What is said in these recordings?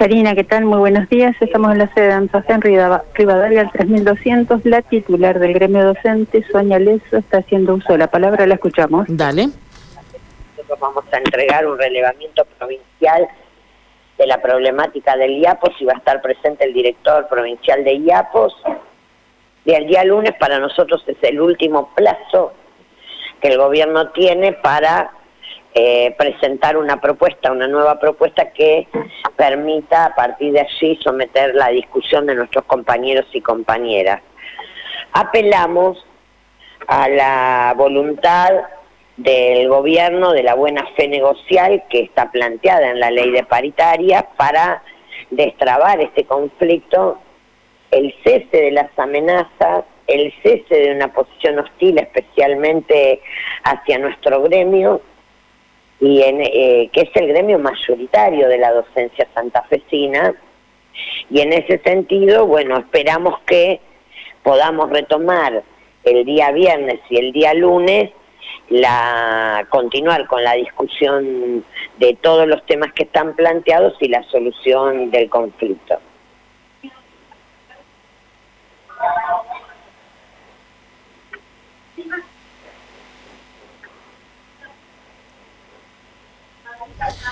Karina, ¿qué tal? Muy buenos días. Estamos en la sede de Anzafé, en Rivadavia, al 3200. La titular del gremio docente, Sonia Leso, está haciendo uso de la palabra. La escuchamos. Dale. Nosotros vamos a entregar un relevamiento provincial de la problemática del IAPOS y va a estar presente el director provincial de IAPOS. Y el día lunes para nosotros es el último plazo que el gobierno tiene para eh, presentar una propuesta, una nueva propuesta que permita a partir de allí someter la discusión de nuestros compañeros y compañeras. Apelamos a la voluntad del gobierno de la buena fe negocial que está planteada en la ley de paritaria para destrabar este conflicto, el cese de las amenazas, el cese de una posición hostil especialmente hacia nuestro gremio y en, eh, que es el gremio mayoritario de la docencia santafesina. Y en ese sentido, bueno, esperamos que podamos retomar el día viernes y el día lunes la continuar con la discusión de todos los temas que están planteados y la solución del conflicto.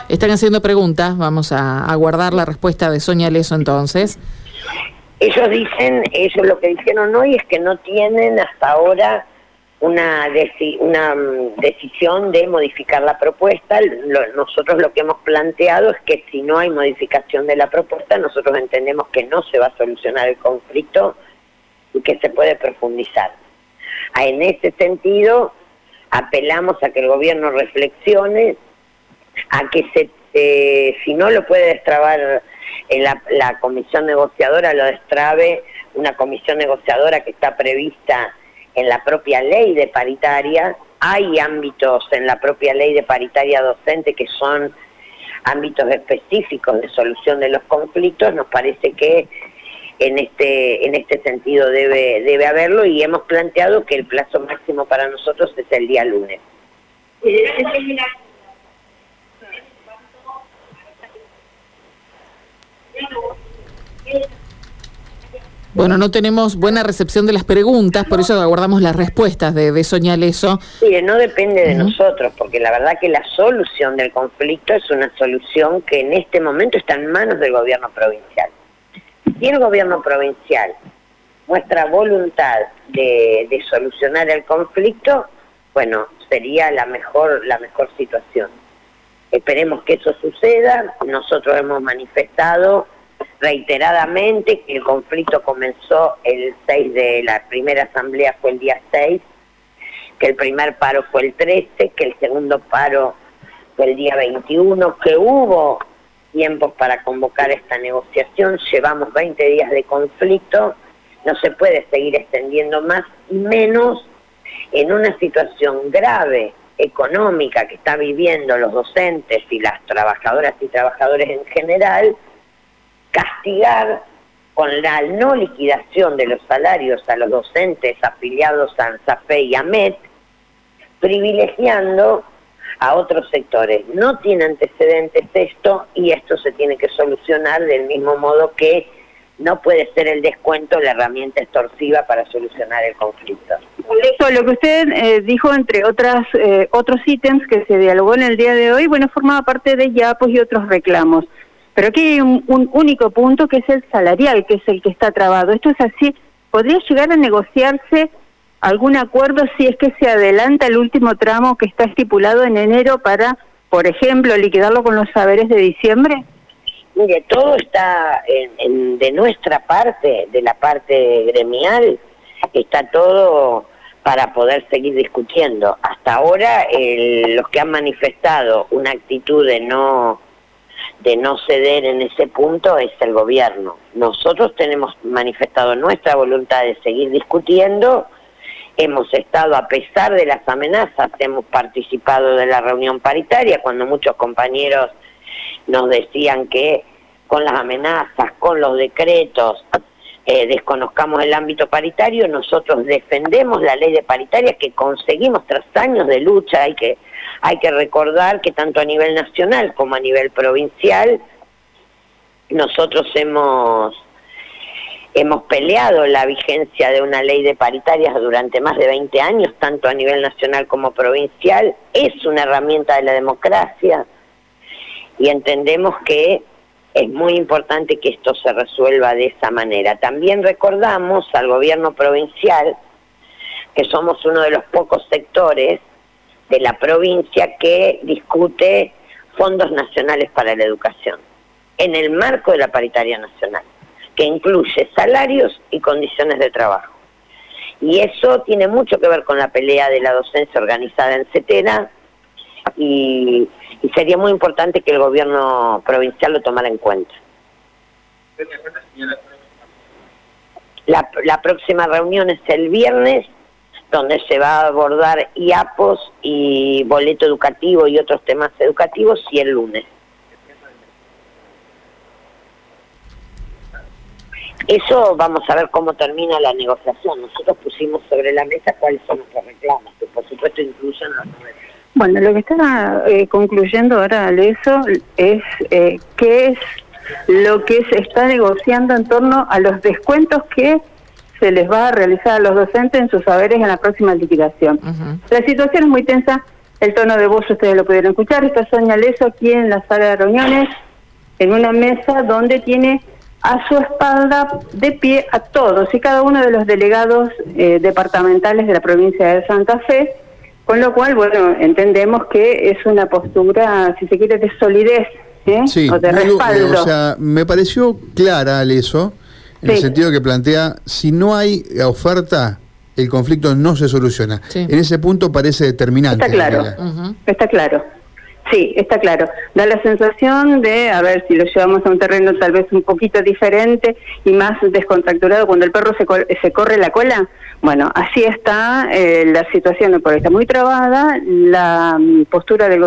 Están haciendo preguntas, vamos a aguardar la respuesta de Sonia Leso entonces. Ellos dicen, ellos lo que dijeron hoy es que no tienen hasta ahora una, una mm, decisión de modificar la propuesta. nosotros lo que hemos planteado es que si no hay modificación de la propuesta, nosotros entendemos que no se va a solucionar el conflicto y que se puede profundizar. Ah, en ese sentido, apelamos a que el gobierno reflexione a que se, eh, si no lo puede destrabar en la, la comisión negociadora, lo destrabe una comisión negociadora que está prevista en la propia ley de paritaria. Hay ámbitos en la propia ley de paritaria docente que son ámbitos específicos de solución de los conflictos. Nos parece que en este en este sentido debe debe haberlo y hemos planteado que el plazo máximo para nosotros es el día lunes. Bueno, no tenemos buena recepción de las preguntas, por eso aguardamos las respuestas de, de Leso. Sí, no depende de nosotros, porque la verdad que la solución del conflicto es una solución que en este momento está en manos del gobierno provincial. Si el gobierno provincial muestra voluntad de, de solucionar el conflicto, bueno, sería la mejor, la mejor situación. Esperemos que eso suceda. Nosotros hemos manifestado reiteradamente que el conflicto comenzó el 6 de la primera asamblea fue el día 6, que el primer paro fue el 13, que el segundo paro fue el día 21, que hubo tiempos para convocar esta negociación, llevamos 20 días de conflicto, no se puede seguir extendiendo más y menos en una situación grave económica que está viviendo los docentes y las trabajadoras y trabajadores en general, castigar con la no liquidación de los salarios a los docentes afiliados a ANSAFE y AMET, privilegiando a otros sectores. No tiene antecedentes esto y esto se tiene que solucionar del mismo modo que no puede ser el descuento la herramienta extorsiva para solucionar el conflicto. Eso, lo que usted eh, dijo, entre otras eh, otros ítems que se dialogó en el día de hoy, bueno, formaba parte de YAPOS y otros reclamos. Pero aquí hay un, único punto que es el salarial, que es el que está trabado. Esto es así. ¿Podría llegar a negociarse algún acuerdo si es que se adelanta el último tramo que está estipulado en enero para, por ejemplo, liquidarlo con los saberes de diciembre? Mire, todo está en, de nuestra parte, de la parte gremial, está todo para poder seguir discutiendo. Hasta ahora los que han manifestado una actitud de no de no ceder en ese punto es el gobierno. Nosotros tenemos manifestado nuestra voluntad de seguir discutiendo, hemos estado, a pesar de las amenazas, hemos participado de la reunión paritaria cuando muchos compañeros nos decían que con las amenazas, con los decretos, eh, desconozcamos el ámbito paritario, nosotros defendemos la ley de paritaria que conseguimos tras años de lucha, hay que hay que recordar que tanto a nivel nacional como a nivel provincial nosotros hemos hemos peleado la vigencia de una ley de paritarias durante más de 20 años, tanto a nivel nacional como provincial. Es una herramienta de la democracia y entendemos que es muy importante que esto se resuelva de esa manera. También recordamos al gobierno provincial que somos uno de los pocos sectores de la provincia que discute fondos nacionales para la educación, en el marco de la paritaria nacional, que incluye salarios y condiciones de trabajo. Y eso tiene mucho que ver con la pelea de la docencia organizada en CETERA y, sería muy importante que el gobierno provincial lo tomara en cuenta. La, la próxima reunión es el viernes donde se va a abordar IAPOS y boleto educativo y otros temas educativos y el lunes. Eso vamos a ver cómo termina la negociación. Nosotros pusimos sobre la mesa cuáles son nuestros reclamos, que por supuesto incluyen los Bueno, lo que está eh, concluyendo ahora eso es eh, qué es lo que se está negociando en torno a los descuentos que se les va a realizar a los docentes en sus saberes en la próxima liquidación. La situación es muy tensa, el tono de voz ustedes lo pudieron escuchar, está Sonia Leso aquí en la sala de reuniones, en una mesa donde tiene a su espalda de pie a todos y cada uno de los delegados eh, departamentales de la provincia de Santa Fe, con lo cual, bueno, entendemos que es una postura, si se quiere, de solidez ¿eh? o de respaldo. o sea, me pareció clara, eso en el sentido que plantea, si no hay oferta, el conflicto no se soluciona. En ese punto parece determinante. Está claro, está claro. Sí, está claro. Da la sensación de, a ver si lo llevamos a un terreno tal vez un poquito diferente y más descontracturado, cuando el perro se, se corre la cola. Bueno, así está eh, la situación, porque está muy trabada, la mm, postura del gobierno.